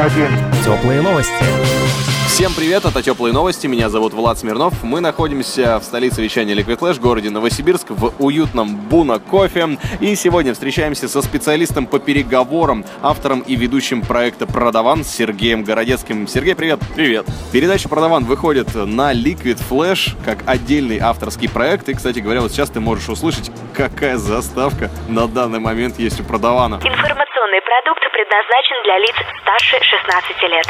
один. Теплые новости. Всем привет, это Теплые новости, меня зовут Влад Смирнов. Мы находимся в столице вещания Liquid Flash, городе Новосибирск, в уютном Буна Кофе. И сегодня встречаемся со специалистом по переговорам, автором и ведущим проекта «Продаван» Сергеем Городецким. Сергей, привет! Привет! Передача «Продаван» выходит на Liquid Flash как отдельный авторский проект. И, кстати говоря, вот сейчас ты можешь услышать, какая заставка на данный момент есть у «Продавана». Информационный продукт предназначен для лиц старше 16 лет.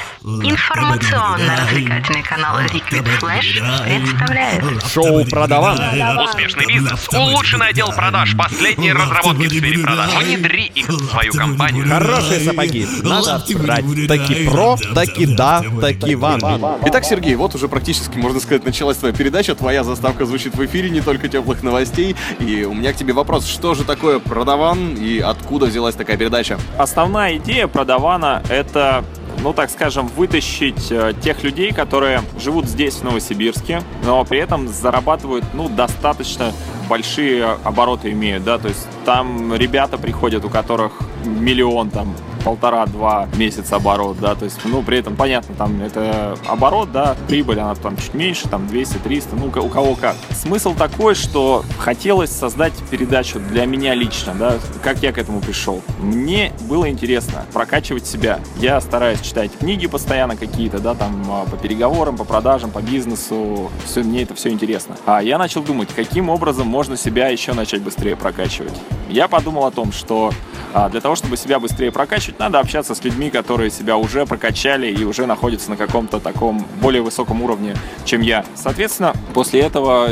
Информационно-развлекательный канал Liquid Flash представляет Шоу «Продаван». Успешный бизнес, улучшенный отдел продаж, последние разработки в сфере продаж. Внедри их в свою компанию. Хорошие сапоги. Надо брать. Таки про, таки да, таки ван. Итак, Сергей, вот уже практически, можно сказать, началась твоя передача. Твоя заставка звучит в эфире, не только теплых новостей. И у меня к тебе вопрос, что же такое продаван и откуда взялась такая передача? Основная идея продавана — это ну, так скажем, вытащить э, тех людей, которые живут здесь, в Новосибирске, но при этом зарабатывают, ну, достаточно большие обороты имеют, да, то есть там ребята приходят, у которых миллион там полтора-два месяца оборот, да, то есть, ну, при этом, понятно, там, это оборот, да, прибыль, она там чуть меньше, там, 200-300, ну, у кого как. Смысл такой, что хотелось создать передачу для меня лично, да, как я к этому пришел. Мне было интересно прокачивать себя. Я стараюсь читать книги постоянно какие-то, да, там, по переговорам, по продажам, по бизнесу, все, мне это все интересно. А я начал думать, каким образом можно себя еще начать быстрее прокачивать. Я подумал о том, что а, для того, чтобы себя быстрее прокачивать, надо общаться с людьми, которые себя уже прокачали и уже находятся на каком-то таком более высоком уровне, чем я. Соответственно, после этого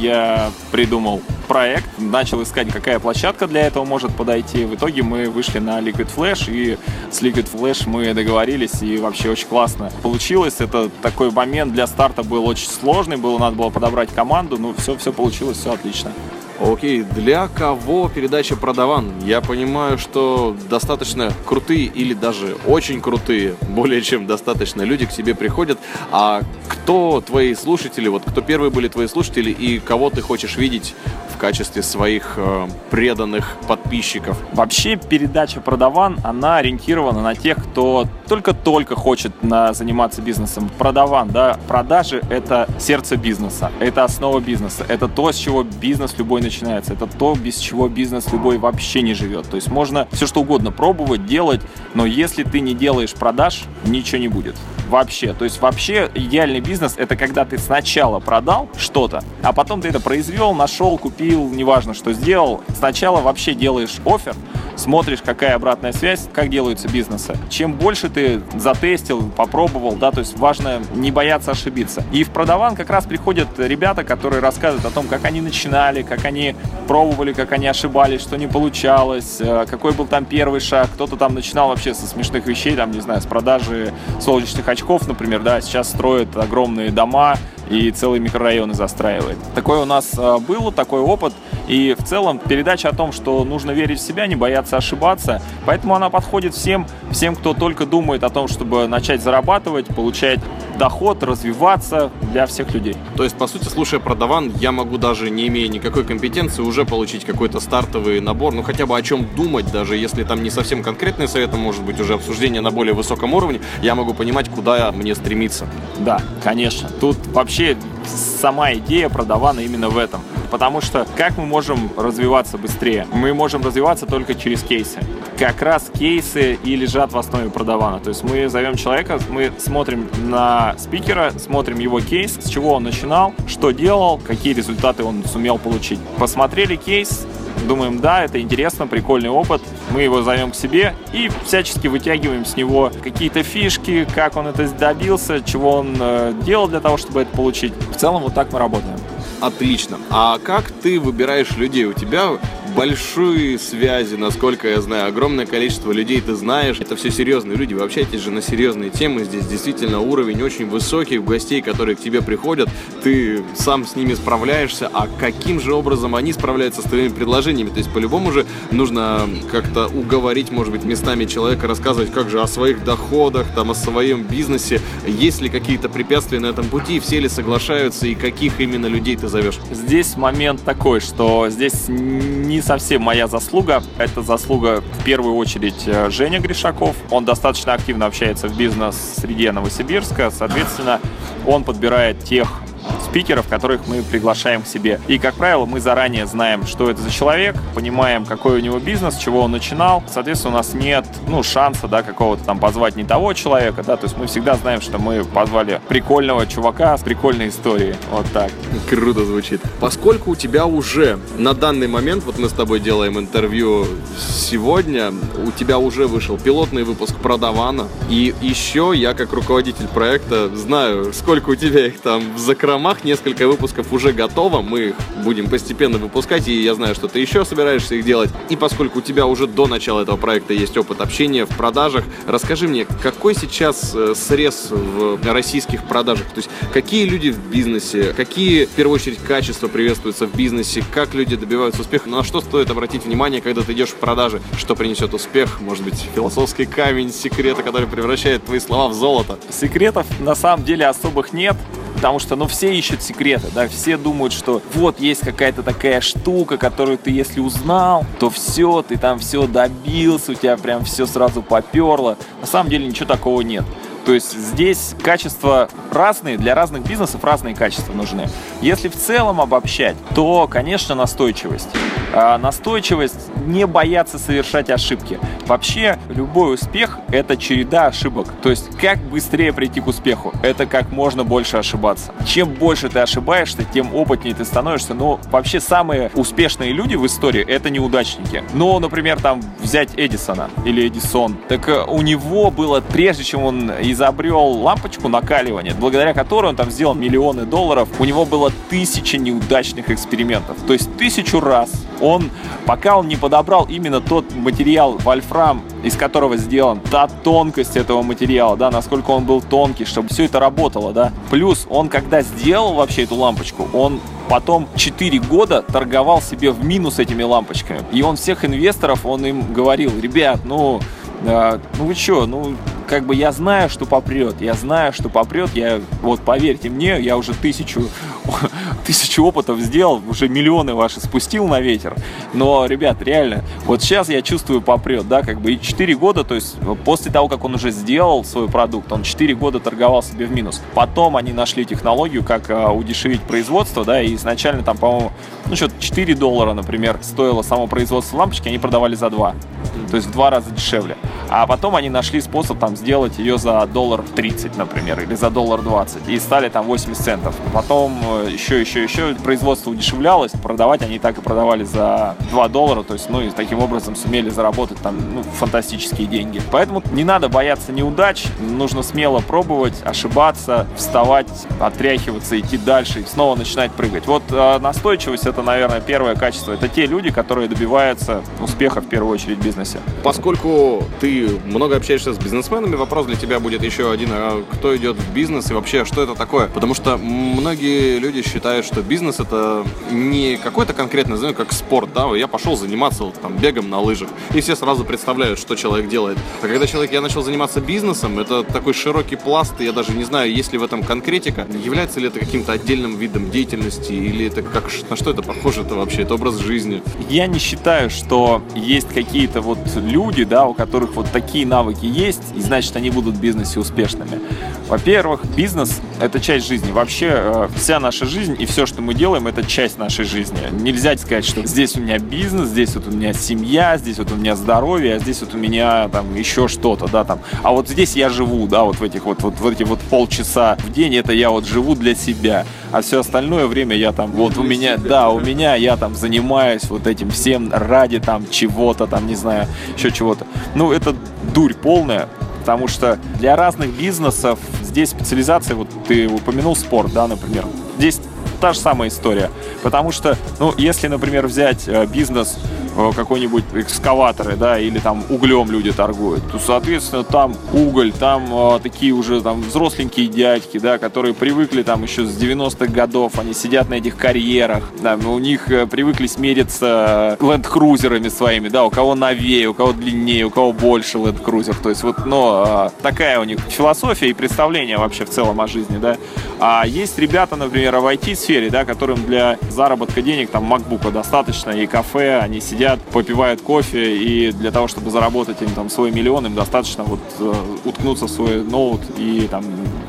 я придумал проект, начал искать, какая площадка для этого может подойти. В итоге мы вышли на Liquid Flash, и с Liquid Flash мы договорились, и вообще очень классно получилось. Это такой момент для старта был очень сложный, было надо было подобрать команду, но все, все получилось, все отлично. Окей, для кого передача «Продаван»? Я понимаю, что достаточно крутые или даже очень крутые, более чем достаточно люди к тебе приходят. А кто твои слушатели, вот кто первые были твои слушатели и кого ты хочешь видеть в качестве своих э, преданных подписчиков? Вообще передача «Продаван», она ориентирована на тех, кто только-только хочет на, заниматься бизнесом. Продаван, да, продажи — это сердце бизнеса, это основа бизнеса, это то, с чего бизнес любой начинается, это то, без чего бизнес любой вообще не живет. То есть можно все что угодно пробовать, делать, но если ты не делаешь продаж, ничего не будет. Вообще. То есть вообще идеальный бизнес — это когда ты сначала продал что-то, а потом ты это произвел, нашел, купил, неважно, что сделал. Сначала вообще делаешь офер, смотришь, какая обратная связь, как делаются бизнесы. Чем больше ты затестил, попробовал, да, то есть важно не бояться ошибиться. И в продаван как раз приходят ребята, которые рассказывают о том, как они начинали, как они пробовали, как они ошибались, что не получалось, э, какой был там первый шаг. Кто-то там начинал вообще со смешных вещей, там, не знаю, с продажи солнечных очков, например, да, сейчас строят огромные дома, и целые микрорайоны застраивает. Такое у нас э, было, такой опыт. И в целом передача о том, что нужно верить в себя, не бояться ошибаться. Поэтому она подходит всем, всем, кто только думает о том, чтобы начать зарабатывать, получать доход, развиваться для всех людей. То есть, по сути, слушая продаван, я могу даже не имея никакой компетенции уже получить какой-то стартовый набор, ну хотя бы о чем думать, даже если там не совсем конкретный совет, а может быть уже обсуждение на более высоком уровне, я могу понимать, куда мне стремиться. Да, конечно. Тут вообще сама идея продавана именно в этом. Потому что как мы можем развиваться быстрее? Мы можем развиваться только через кейсы. Как раз кейсы и лежат в основе продавана. То есть мы зовем человека, мы смотрим на спикера, смотрим его кейс, с чего он начинал, что делал, какие результаты он сумел получить. Посмотрели кейс, думаем, да, это интересно, прикольный опыт, мы его зовем к себе и всячески вытягиваем с него какие-то фишки, как он это добился, чего он э, делал для того, чтобы это получить. В целом вот так мы работаем. Отлично. А как ты выбираешь людей? У тебя большие связи, насколько я знаю, огромное количество людей ты знаешь. Это все серьезные люди, вы общаетесь же на серьезные темы. Здесь действительно уровень очень высокий. У гостей, которые к тебе приходят, ты сам с ними справляешься. А каким же образом они справляются с твоими предложениями? То есть по-любому же нужно как-то уговорить, может быть, местами человека рассказывать, как же о своих доходах, там, о своем бизнесе. Есть ли какие-то препятствия на этом пути? Все ли соглашаются и каких именно людей ты зовешь? Здесь момент такой, что здесь не совсем моя заслуга. Это заслуга в первую очередь э, Женя Гришаков. Он достаточно активно общается в бизнес-среде Новосибирска. Соответственно, он подбирает тех спикеров, которых мы приглашаем к себе. И, как правило, мы заранее знаем, что это за человек, понимаем, какой у него бизнес, чего он начинал. Соответственно, у нас нет, ну, шанса, да, какого-то там позвать не того человека, да, то есть мы всегда знаем, что мы позвали прикольного чувака с прикольной историей. Вот так. Круто звучит. Поскольку у тебя уже на данный момент, вот мы с тобой делаем интервью сегодня, у тебя уже вышел пилотный выпуск Продавана, и еще я, как руководитель проекта, знаю, сколько у тебя их там в закромах, несколько выпусков уже готово, мы их будем постепенно выпускать, и я знаю, что ты еще собираешься их делать. И поскольку у тебя уже до начала этого проекта есть опыт общения в продажах, расскажи мне, какой сейчас э, срез в российских продажах? То есть какие люди в бизнесе, какие, в первую очередь, качества приветствуются в бизнесе, как люди добиваются успеха, на что стоит обратить внимание, когда ты идешь в продажи, что принесет успех, может быть, философский камень секрета, который превращает твои слова в золото. Секретов на самом деле особых нет. Потому что, ну, все ищут секреты, да, все думают, что вот есть какая-то такая штука, которую ты, если узнал, то все, ты там все добился, у тебя прям все сразу поперло. На самом деле ничего такого нет. То есть здесь качества разные, для разных бизнесов разные качества нужны. Если в целом обобщать, то, конечно, настойчивость. А настойчивость, не бояться совершать ошибки. Вообще, любой успех – это череда ошибок. То есть, как быстрее прийти к успеху? Это как можно больше ошибаться. Чем больше ты ошибаешься, тем опытнее ты становишься. Но вообще самые успешные люди в истории – это неудачники. Ну, например, там взять Эдисона или Эдисон. Так э, у него было, прежде чем он изобрел лампочку накаливания, благодаря которой он там сделал миллионы долларов, у него было тысяча неудачных экспериментов. То есть тысячу раз он, пока он не подобрал именно тот материал вольфрам, из которого сделан, та тонкость этого материала, да, насколько он был тонкий, чтобы все это работало, да. Плюс он, когда сделал вообще эту лампочку, он потом 4 года торговал себе в минус этими лампочками. И он всех инвесторов, он им говорил, ребят, ну, э, ну вы что, ну как бы я знаю, что попрет, я знаю, что попрет, я, вот поверьте мне, я уже тысячу, тысячу опытов сделал, уже миллионы ваши спустил на ветер, но, ребят, реально, вот сейчас я чувствую попрет, да, как бы и 4 года, то есть после того, как он уже сделал свой продукт, он 4 года торговал себе в минус, потом они нашли технологию, как а, удешевить производство, да, и изначально там, по-моему, ну, что-то 4 доллара, например, стоило само производство лампочки, они продавали за 2, то есть в два раза дешевле, а потом они нашли способ там сделать ее за доллар 30, например, или за доллар 20, и стали там 80 центов. Потом еще, еще, еще производство удешевлялось, продавать они так и продавали за 2 доллара, то есть, ну, и таким образом сумели заработать там ну, фантастические деньги. Поэтому не надо бояться неудач, нужно смело пробовать, ошибаться, вставать, отряхиваться, идти дальше и снова начинать прыгать. Вот э, настойчивость это, наверное, первое качество. Это те люди, которые добиваются успеха в первую очередь в бизнесе. Поскольку ты много общаешься с бизнесменами, вопрос для тебя будет еще один. А кто идет в бизнес и вообще, что это такое? Потому что многие люди считают, что бизнес это не какой-то конкретный, знаю, как спорт, да, я пошел заниматься там бегом на лыжах, и все сразу представляют, что человек делает. А когда человек, я начал заниматься бизнесом, это такой широкий пласт, и я даже не знаю, есть ли в этом конкретика, является ли это каким-то отдельным видом деятельности, или это как, на что это похоже это вообще, это образ жизни? Я не считаю, что есть какие-то вот люди, да, у которых вот такие навыки есть, и значит, они будут в бизнесе успешными. Во-первых, бизнес — это часть жизни. Вообще, э, вся наша жизнь и все, что мы делаем, это часть нашей жизни. Нельзя сказать, что здесь у меня бизнес, здесь вот у меня семья, здесь вот у меня здоровье, а здесь вот у меня там еще что-то, да, там. А вот здесь я живу, да, вот в этих вот, вот в эти вот полчаса в день, это я вот живу для себя. А все остальное время я там, вот у меня, да, у меня я там занимаюсь вот этим всем ради там чего-то, там, не знаю, еще чего-то. Ну, это дурь полная, потому что для разных бизнесов здесь специализация, вот ты упомянул спорт, да, например, здесь та же самая история, потому что, ну, если, например, взять э, бизнес какой-нибудь экскаваторы, да, или там углем люди торгуют, то, соответственно, там уголь, там э, такие уже там взросленькие дядьки, да, которые привыкли там еще с 90-х годов, они сидят на этих карьерах, да, у них э, привыкли смериться ленд-крузерами своими, да, у кого новее, у кого длиннее, у кого больше ленд-крузер, то есть вот, но э, такая у них философия и представление вообще в целом о жизни, да. А есть ребята, например, в IT-сфере, да, которым для заработка денег там MacBook достаточно, и кафе, они сидят, попивают кофе, и для того, чтобы заработать им там свой миллион, им достаточно вот э, уткнуться в свой ноут и там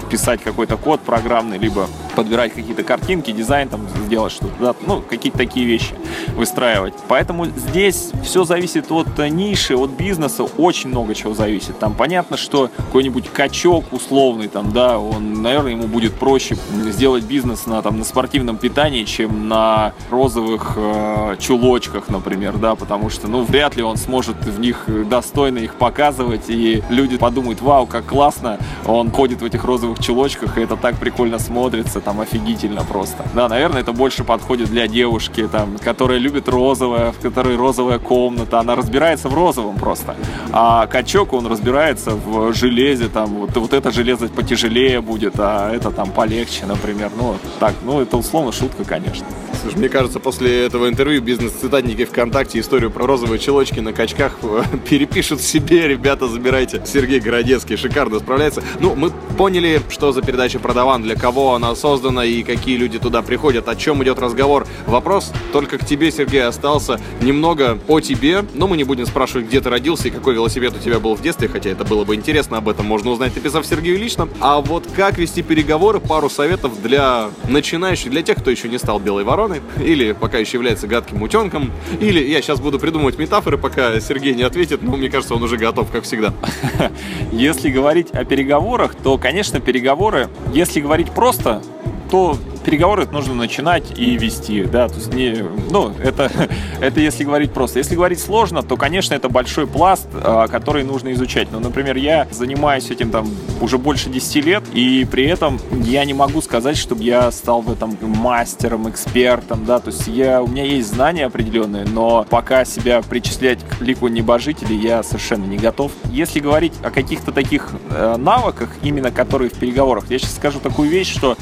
писать какой-то код программный, либо подбирать какие-то картинки, дизайн там сделать что-то, да, ну, какие-то такие вещи выстраивать. Поэтому здесь все зависит от ниши, от бизнеса, очень много чего зависит. Там понятно, что какой-нибудь качок условный, там, да, он, наверное, ему будет проще сделать бизнес на, там, на спортивном питании, чем на розовых э, чулочках, например, да, потому что, ну, вряд ли он сможет в них достойно их показывать, и люди подумают, вау, как классно, он ходит в этих розовых чулочках, и это так прикольно смотрится, там, офигительно просто. Да, наверное, это больше подходит для девушки, там, которая любит розовое, в которой розовая комната, она разбирается в розовом просто. А качок, он разбирается в железе, там, вот, вот это железо потяжелее будет, а это там полегче, например. Ну, так, ну, это условно шутка, конечно. Слушай, мне кажется, после этого интервью бизнес-цитатники ВКонтакте историю про розовые челочки на качках э, перепишут себе. Ребята, забирайте. Сергей Городецкий шикарно справляется. Ну, мы поняли, что за передача «Продаван», для кого она создана и какие люди туда приходят, о чем идет разговор. Вопрос только к тебе, Сергей, остался немного о тебе. Но мы не будем спрашивать, где ты родился и какой велосипед у тебя был в детстве, хотя это было бы интересно, об этом можно узнать, написав Сергею лично. А вот как вести переговоры, пару советов для начинающих, для тех, кто еще не стал белой вороной, или пока еще является гадким утенком, или я сейчас буду придумывать метафоры, пока Сергей не ответит, но мне кажется, он уже готов, как всегда. Если говорить о переговорах, то, конечно, переговоры, если говорить просто, то переговоры нужно начинать и вести, да, то есть не, ну, это, это если говорить просто. Если говорить сложно, то, конечно, это большой пласт, а, который нужно изучать. Ну, например, я занимаюсь этим там уже больше 10 лет, и при этом я не могу сказать, чтобы я стал в этом мастером, экспертом, да, то есть я, у меня есть знания определенные, но пока себя причислять к лику небожителей я совершенно не готов. Если говорить о каких-то таких э, навыках, именно которые в переговорах, я сейчас скажу такую вещь, что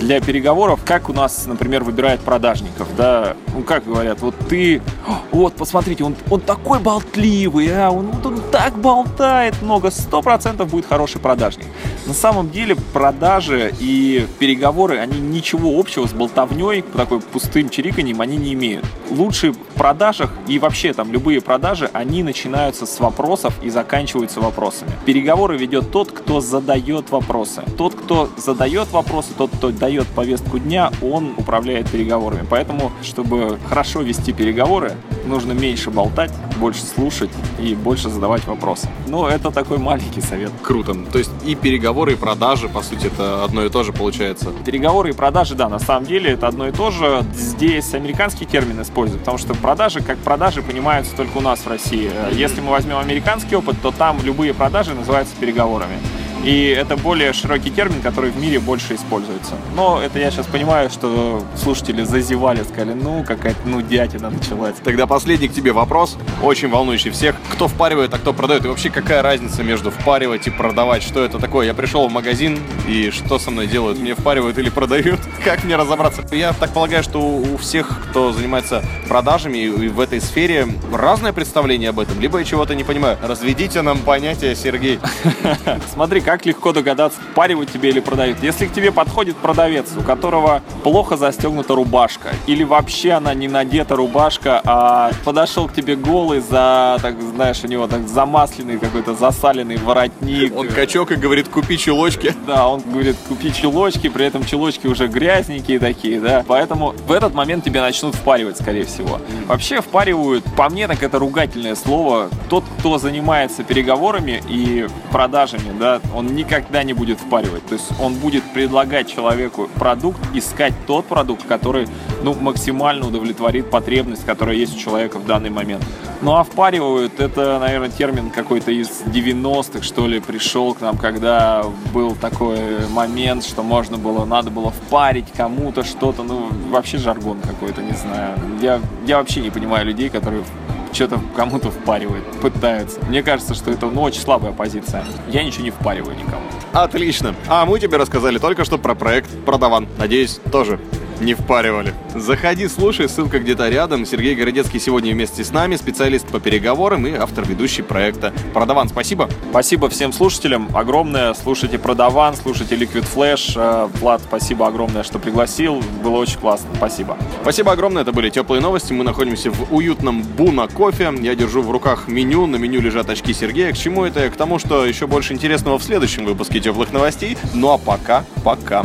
для переговоров, как у нас, например, выбирают продажников, да, ну, как говорят, вот ты, вот, посмотрите, он, он такой болтливый, а, он, он так болтает много, сто процентов будет хороший продажник. На самом деле продажи и переговоры, они ничего общего с болтовней, такой пустым чириканьем, они не имеют. Лучше в продажах и вообще там любые продажи, они начинаются с вопросов и заканчиваются вопросами. Переговоры ведет тот, кто задает вопросы. Тот, кто задает вопросы, тот, кто дает повестку дня, он управляет переговорами. Поэтому, чтобы хорошо вести переговоры, нужно меньше болтать, больше слушать и больше задавать вопросы. Ну, это такой маленький совет. Круто. То есть и переговоры, и продажи, по сути, это одно и то же получается. Переговоры и продажи, да, на самом деле это одно и то же. Здесь американский термин используют, потому что продажи, как продажи, понимаются только у нас в России. Если мы возьмем американский опыт, то там любые продажи называются переговорами. И это более широкий термин, который в мире больше используется. Но это я сейчас понимаю, что слушатели зазевали, сказали, ну, какая-то нудятина началась. Тогда последний к тебе вопрос, очень волнующий всех. Кто впаривает, а кто продает? И вообще, какая разница между впаривать и продавать? Что это такое? Я пришел в магазин, и что со мной делают? Мне впаривают или продают? Как мне разобраться? Я так полагаю, что у всех, кто занимается продажами и в этой сфере, разное представление об этом. Либо я чего-то не понимаю. Разведите нам понятие, Сергей. Смотри, как легко догадаться, впаривают тебе или продают. Если к тебе подходит продавец, у которого плохо застегнута рубашка, или вообще она не надета рубашка, а подошел к тебе голый за, так знаешь, у него так замасленный какой-то засаленный воротник. Он качок и говорит, купи чулочки. Да, он говорит, купи чулочки, при этом чулочки уже грязненькие такие, да. Поэтому в этот момент тебя начнут впаривать, скорее всего. Вообще впаривают, по мне, так это ругательное слово. Тот, кто занимается переговорами и продажами, да, он никогда не будет впаривать. То есть он будет предлагать человеку продукт, искать тот продукт, который ну, максимально удовлетворит потребность, которая есть у человека в данный момент. Ну а впаривают, это, наверное, термин какой-то из 90-х, что ли, пришел к нам, когда был такой момент, что можно было, надо было впарить кому-то что-то, ну, вообще жаргон какой-то, не знаю. Я, я вообще не понимаю людей, которые что-то кому-то впаривает, пытаются. Мне кажется, что это ну, очень слабая позиция. Я ничего не впариваю никому. Отлично. А мы тебе рассказали только что про проект «Продаван». Надеюсь, тоже не впаривали. Заходи, слушай, ссылка где-то рядом. Сергей Городецкий сегодня вместе с нами, специалист по переговорам и автор ведущий проекта «Продаван». Спасибо. Спасибо всем слушателям огромное. Слушайте Продаван, слушайте Liquid Flash. Э, Влад, спасибо огромное, что пригласил. Было очень классно. Спасибо. Спасибо огромное, это были теплые новости. Мы находимся в уютном Буна кофе. Я держу в руках меню, на меню лежат очки Сергея. К чему это? К тому, что еще больше интересного в следующем выпуске теплых новостей. Ну а пока, пока.